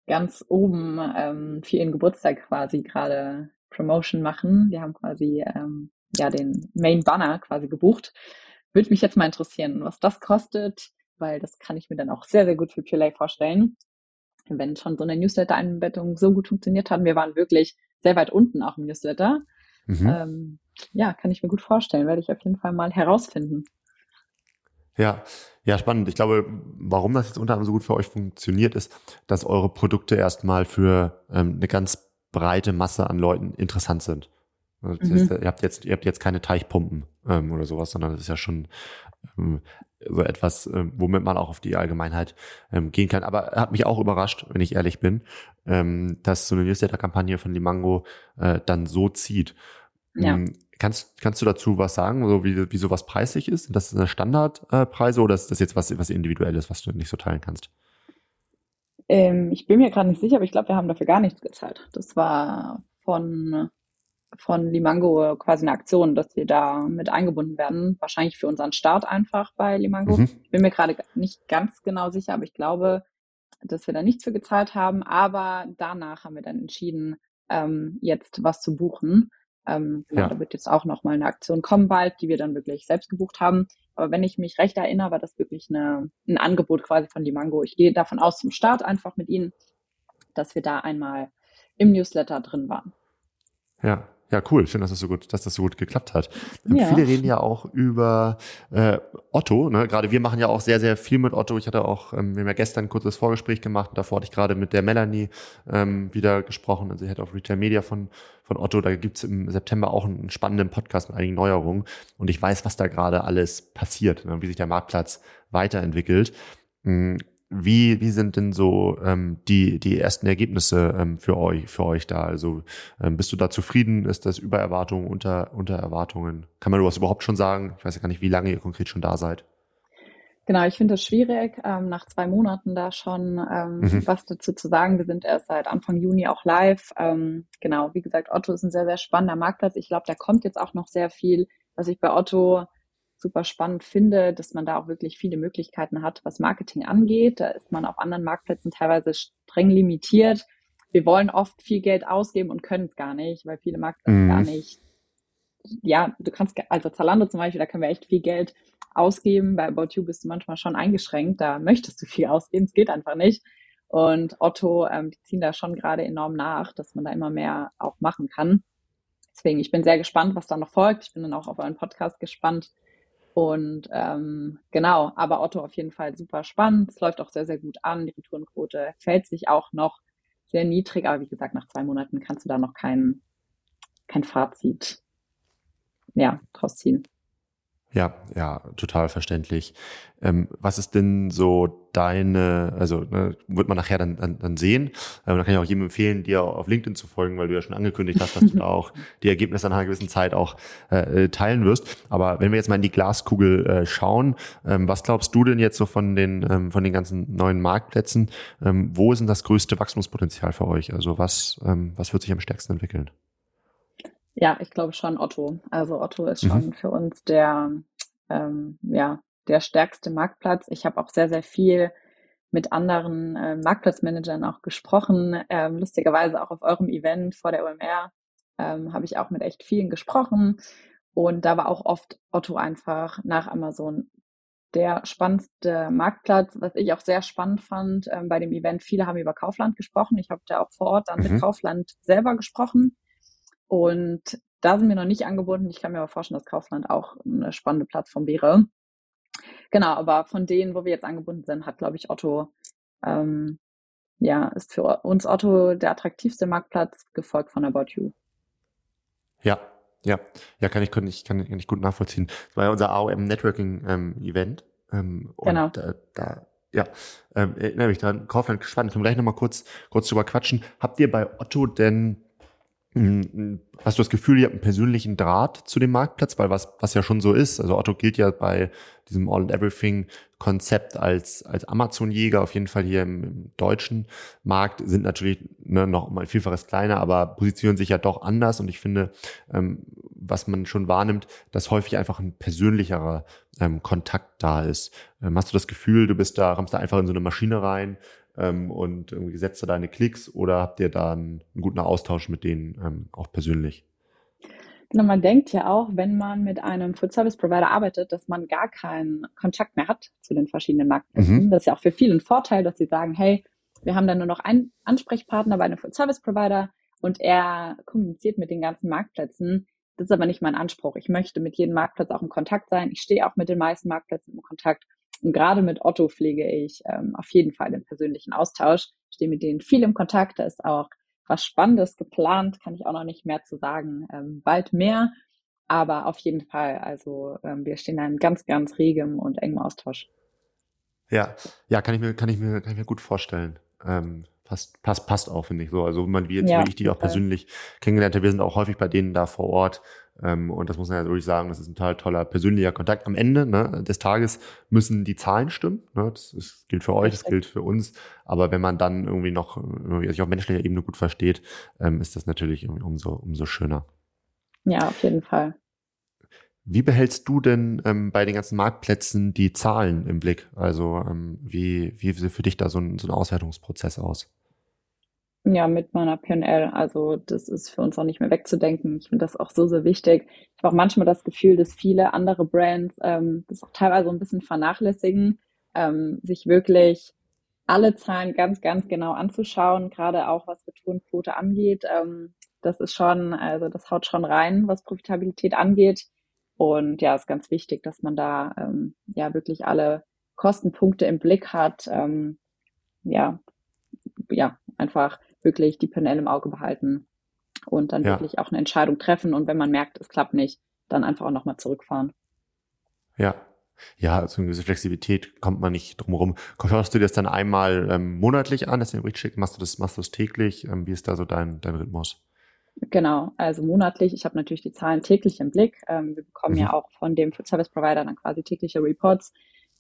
ganz oben ähm, für ihren Geburtstag quasi gerade Promotion machen. Wir haben quasi ähm, ja den Main Banner quasi gebucht. Würde mich jetzt mal interessieren, was das kostet, weil das kann ich mir dann auch sehr, sehr gut für Purelay vorstellen. Wenn schon so eine Newsletter-Einbettung so gut funktioniert hat, wir waren wirklich sehr weit unten auch im Newsletter. Mhm. Ähm, ja, kann ich mir gut vorstellen, werde ich auf jeden Fall mal herausfinden. Ja, ja, spannend. Ich glaube, warum das jetzt unter anderem so gut für euch funktioniert, ist, dass eure Produkte erstmal für ähm, eine ganz breite Masse an Leuten interessant sind. Also das heißt, ihr habt jetzt, ihr habt jetzt keine Teichpumpen ähm, oder sowas, sondern das ist ja schon ähm, so etwas, ähm, womit man auch auf die Allgemeinheit ähm, gehen kann. Aber hat mich auch überrascht, wenn ich ehrlich bin, ähm, dass so eine Newsletter-Kampagne von Limango äh, dann so zieht. Ja. Ähm, kannst, kannst du dazu was sagen, so wie, wie sowas preislich ist? Das eine Standardpreise äh, oder ist das jetzt was, was individuelles, was du nicht so teilen kannst? Ähm, ich bin mir gerade nicht sicher, aber ich glaube, wir haben dafür gar nichts gezahlt. Das war von von Limango quasi eine Aktion, dass wir da mit eingebunden werden. Wahrscheinlich für unseren Start einfach bei Limango. Mhm. Ich bin mir gerade nicht ganz genau sicher, aber ich glaube, dass wir da nichts für gezahlt haben. Aber danach haben wir dann entschieden, ähm, jetzt was zu buchen. Ähm, genau, ja. Da wird jetzt auch nochmal eine Aktion kommen bald, die wir dann wirklich selbst gebucht haben. Aber wenn ich mich recht erinnere, war das wirklich eine, ein Angebot quasi von Limango. Ich gehe davon aus zum Start einfach mit Ihnen, dass wir da einmal im Newsletter drin waren. Ja, ja, cool. Schön, dass das so gut, dass das so gut geklappt hat. Ähm, ja. Viele reden ja auch über äh, Otto. Ne? Gerade wir machen ja auch sehr, sehr viel mit Otto. Ich hatte auch, ähm, wir haben ja gestern ein kurzes Vorgespräch gemacht. Davor hatte ich gerade mit der Melanie ähm, wieder gesprochen. Also sie hat auf Retail Media von, von Otto. Da gibt's im September auch einen spannenden Podcast mit einigen Neuerungen. Und ich weiß, was da gerade alles passiert, ne? wie sich der Marktplatz weiterentwickelt. Mm, wie, wie sind denn so ähm, die, die ersten Ergebnisse ähm, für euch, für euch da? Also ähm, bist du da zufrieden? Ist das über Erwartungen, unter, unter Erwartungen? Kann man was überhaupt schon sagen? Ich weiß ja gar nicht, wie lange ihr konkret schon da seid. Genau, ich finde es schwierig, ähm, nach zwei Monaten da schon ähm, mhm. was dazu zu sagen. Wir sind erst seit Anfang Juni auch live. Ähm, genau, wie gesagt, Otto ist ein sehr, sehr spannender Marktplatz. Ich glaube, da kommt jetzt auch noch sehr viel, was ich bei Otto super spannend finde, dass man da auch wirklich viele Möglichkeiten hat, was Marketing angeht. Da ist man auf anderen Marktplätzen teilweise streng limitiert. Wir wollen oft viel Geld ausgeben und können es gar nicht, weil viele Marktplätze mhm. gar nicht. Ja, du kannst, also Zalando zum Beispiel, da können wir echt viel Geld ausgeben. Bei About You bist du manchmal schon eingeschränkt. Da möchtest du viel ausgeben. Es geht einfach nicht. Und Otto, ähm, die ziehen da schon gerade enorm nach, dass man da immer mehr auch machen kann. Deswegen, ich bin sehr gespannt, was da noch folgt. Ich bin dann auch auf euren Podcast gespannt, und ähm, genau, aber Otto auf jeden Fall super spannend. Es läuft auch sehr, sehr gut an. Die Retourenquote fällt sich auch noch sehr niedrig, aber wie gesagt, nach zwei Monaten kannst du da noch kein, kein Fazit ja, draus ziehen. Ja, ja, total verständlich. Ähm, was ist denn so deine, also ne, wird man nachher dann, dann, dann sehen. Ähm, da kann ich auch jedem empfehlen, dir auf LinkedIn zu folgen, weil du ja schon angekündigt hast, dass du da auch <laughs> die Ergebnisse nach einer gewissen Zeit auch äh, teilen wirst. Aber wenn wir jetzt mal in die Glaskugel äh, schauen, ähm, was glaubst du denn jetzt so von den, ähm, von den ganzen neuen Marktplätzen? Ähm, wo ist denn das größte Wachstumspotenzial für euch? Also was, ähm, was wird sich am stärksten entwickeln? Ja, ich glaube schon Otto. Also Otto ist schon mhm. für uns der, ähm, ja, der stärkste Marktplatz. Ich habe auch sehr, sehr viel mit anderen äh, Marktplatzmanagern auch gesprochen. Ähm, lustigerweise auch auf eurem Event vor der OMR ähm, habe ich auch mit echt vielen gesprochen. Und da war auch oft Otto einfach nach Amazon der spannendste Marktplatz, was ich auch sehr spannend fand ähm, bei dem Event. Viele haben über Kaufland gesprochen. Ich habe da auch vor Ort dann mhm. mit Kaufland selber gesprochen. Und da sind wir noch nicht angebunden. Ich kann mir aber vorstellen, dass Kaufland auch eine spannende Plattform wäre. Genau, aber von denen, wo wir jetzt angebunden sind, hat, glaube ich, Otto, ähm, ja, ist für uns Otto der attraktivste Marktplatz, gefolgt von About You. Ja, ja, ja, kann ich, kann ich, kann ich gut nachvollziehen. Das war ja unser AOM Networking ähm, Event. Ähm, genau. Und, äh, da, ja, ähm, erinnere mich dran. Kaufland spannend. Können wir gleich nochmal kurz, kurz drüber quatschen. Habt ihr bei Otto denn hast du das Gefühl, ihr habt einen persönlichen Draht zu dem Marktplatz, weil was, was ja schon so ist, also Otto gilt ja bei diesem All and Everything Konzept als, als Amazon-Jäger, auf jeden Fall hier im, im deutschen Markt, sind natürlich ne, noch mal ein Vielfaches kleiner, aber positionieren sich ja doch anders und ich finde, ähm, was man schon wahrnimmt, dass häufig einfach ein persönlicherer ähm, Kontakt da ist. Ähm, hast du das Gefühl, du bist da, rammst da einfach in so eine Maschine rein ähm, und irgendwie setzt du deine Klicks oder habt ihr da einen, einen guten Austausch mit denen ähm, auch persönlich? Genau, man denkt ja auch, wenn man mit einem Food Service Provider arbeitet, dass man gar keinen Kontakt mehr hat zu den verschiedenen Marktplätzen. Mhm. Das ist ja auch für viele ein Vorteil, dass sie sagen, hey, wir haben dann nur noch einen Ansprechpartner bei einem Food Service Provider und er kommuniziert mit den ganzen Marktplätzen. Das ist aber nicht mein Anspruch. Ich möchte mit jedem Marktplatz auch in Kontakt sein. Ich stehe auch mit den meisten Marktplätzen in Kontakt. Und gerade mit Otto pflege ich ähm, auf jeden Fall den persönlichen Austausch. Ich stehe mit denen viel im Kontakt. Da ist auch was Spannendes geplant, kann ich auch noch nicht mehr zu sagen. Ähm, bald mehr, aber auf jeden Fall. Also ähm, wir stehen da in ganz, ganz regem und engem Austausch. Ja, ja, kann ich mir, kann ich mir, kann ich mir gut vorstellen. Ähm, passt, passt, passt auch, finde ich so. Also man, wie jetzt, ja, wie ich die auch persönlich kennengelernt habe, wir sind auch häufig bei denen da vor Ort. Ähm, und das muss man ja wirklich sagen, das ist ein total toller persönlicher Kontakt. Am Ende ne, des Tages müssen die Zahlen stimmen. Ne? Das, ist, gilt für euch, das gilt für uns. Aber wenn man dann irgendwie noch irgendwie sich auf menschlicher Ebene gut versteht, ähm, ist das natürlich umso, umso schöner. Ja, auf jeden Fall. Wie behältst du denn ähm, bei den ganzen Marktplätzen die Zahlen im Blick? Also ähm, wie, wie sieht für dich da so ein, so ein Auswertungsprozess aus? Ja, mit meiner PNL. Also das ist für uns auch nicht mehr wegzudenken. Ich finde das auch so, so wichtig. Ich habe auch manchmal das Gefühl, dass viele andere Brands ähm, das auch teilweise ein bisschen vernachlässigen, ähm, sich wirklich alle Zahlen ganz, ganz genau anzuschauen, gerade auch was Retourenquote angeht. Ähm, das ist schon, also das haut schon rein, was Profitabilität angeht. Und ja, ist ganz wichtig, dass man da ähm, ja wirklich alle Kostenpunkte im Blick hat. Ähm, ja, ja, einfach wirklich die PNL im Auge behalten und dann ja. wirklich auch eine Entscheidung treffen. Und wenn man merkt, es klappt nicht, dann einfach auch nochmal zurückfahren. Ja. Ja, also eine gewisse Flexibilität kommt man nicht drum herum. Schaust du dir das dann einmal ähm, monatlich an, das ist richtig Machst du das, machst du das täglich? Ähm, wie ist da so dein, dein Rhythmus? Genau, also monatlich. Ich habe natürlich die Zahlen täglich im Blick. Ähm, wir bekommen mhm. ja auch von dem Service Provider dann quasi tägliche Reports.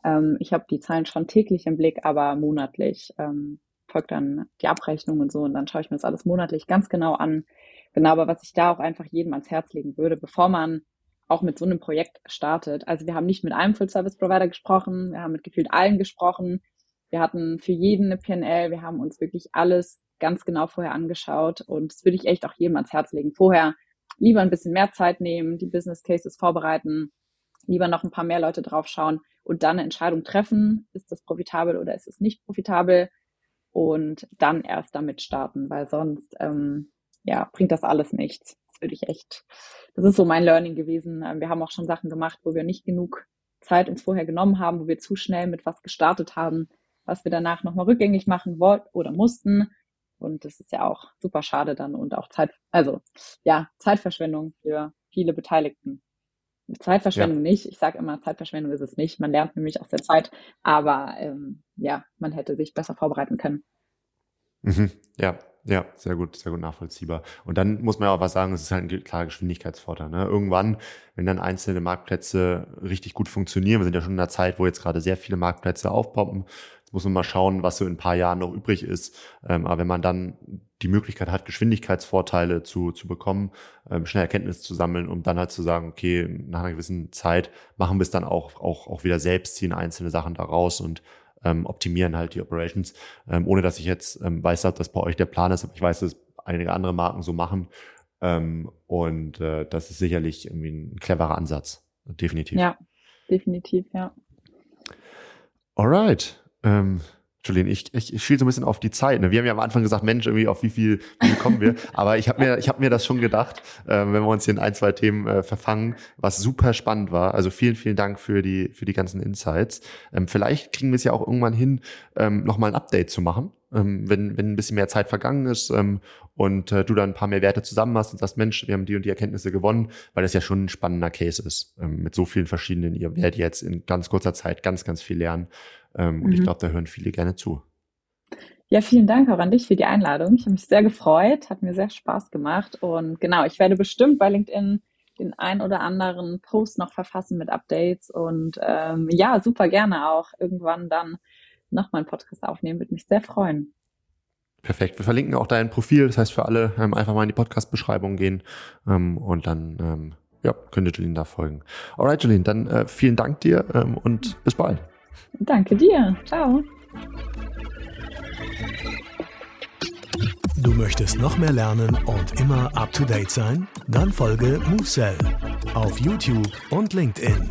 Ähm, ich habe die Zahlen schon täglich im Blick, aber monatlich ähm, folgt dann die Abrechnung und so und dann schaue ich mir das alles monatlich ganz genau an. Genau, aber was ich da auch einfach jedem ans Herz legen würde, bevor man auch mit so einem Projekt startet. Also wir haben nicht mit einem Full Service Provider gesprochen, wir haben mit gefühlt allen gesprochen. Wir hatten für jeden eine PNL, wir haben uns wirklich alles ganz genau vorher angeschaut und das würde ich echt auch jedem ans Herz legen. Vorher lieber ein bisschen mehr Zeit nehmen, die Business Cases vorbereiten, lieber noch ein paar mehr Leute draufschauen und dann eine Entscheidung treffen, ist das profitabel oder ist es nicht profitabel und dann erst damit starten, weil sonst ähm, ja bringt das alles nichts. Das würde ich echt, das ist so mein Learning gewesen. Ähm, wir haben auch schon Sachen gemacht, wo wir nicht genug Zeit uns vorher genommen haben, wo wir zu schnell mit was gestartet haben, was wir danach nochmal rückgängig machen wollten oder mussten. Und das ist ja auch super schade dann und auch Zeit, also ja, Zeitverschwendung für viele Beteiligten. Zeitverschwendung ja. nicht. Ich sage immer, Zeitverschwendung ist es nicht. Man lernt nämlich aus der Zeit, aber ähm, ja, man hätte sich besser vorbereiten können. Mhm. Ja, ja, sehr gut, sehr gut nachvollziehbar. Und dann muss man ja auch was sagen, es ist halt ein klarer Geschwindigkeitsvorteil. Ne? Irgendwann, wenn dann einzelne Marktplätze richtig gut funktionieren, wir sind ja schon in einer Zeit, wo jetzt gerade sehr viele Marktplätze aufpoppen, muss man mal schauen, was so in ein paar Jahren noch übrig ist. Ähm, aber wenn man dann die Möglichkeit hat, Geschwindigkeitsvorteile zu, zu bekommen, ähm, schnell Erkenntnis zu sammeln, um dann halt zu sagen, okay, nach einer gewissen Zeit machen wir es dann auch, auch, auch wieder selbst, ziehen einzelne Sachen daraus und ähm, optimieren halt die Operations, ähm, ohne dass ich jetzt ähm, weiß, dass das bei euch der Plan ist, aber ich weiß, dass einige andere Marken so machen. Ähm, und äh, das ist sicherlich irgendwie ein cleverer Ansatz. Definitiv. Ja, definitiv, ja. Alright. Ähm, Entschuldigung, ich, ich, ich schiel so ein bisschen auf die Zeit. Ne? Wir haben ja am Anfang gesagt, Mensch, irgendwie auf wie viel, wie viel kommen wir? <laughs> Aber ich habe mir, ich habe mir das schon gedacht, äh, wenn wir uns hier in ein, zwei Themen äh, verfangen, was super spannend war. Also vielen, vielen Dank für die, für die ganzen Insights. Ähm, vielleicht kriegen wir es ja auch irgendwann hin, ähm, nochmal ein Update zu machen, ähm, wenn, wenn ein bisschen mehr Zeit vergangen ist ähm, und äh, du dann ein paar mehr Werte zusammen hast und sagst, Mensch, wir haben die und die Erkenntnisse gewonnen, weil das ja schon ein spannender Case ist. Ähm, mit so vielen verschiedenen, ihr werdet jetzt in ganz kurzer Zeit ganz, ganz viel lernen. Ähm, mhm. Und ich mhm. glaube, da hören viele gerne zu. Ja, vielen Dank auch an dich für die Einladung. Ich habe mich sehr gefreut, hat mir sehr Spaß gemacht. Und genau, ich werde bestimmt bei LinkedIn den ein oder anderen Post noch verfassen mit Updates. Und ähm, ja, super gerne auch irgendwann dann nochmal einen Podcast aufnehmen. Würde mich sehr freuen. Perfekt. Wir verlinken auch dein Profil. Das heißt, für alle ähm, einfach mal in die Podcast-Beschreibung gehen ähm, und dann ähm, ja, könnt ihr Julien da folgen. Alright, Julien, dann äh, vielen Dank dir ähm, und bis bald. Danke dir. Ciao. Du möchtest noch mehr lernen und immer up to date sein? Dann folge MoveSell auf YouTube und LinkedIn.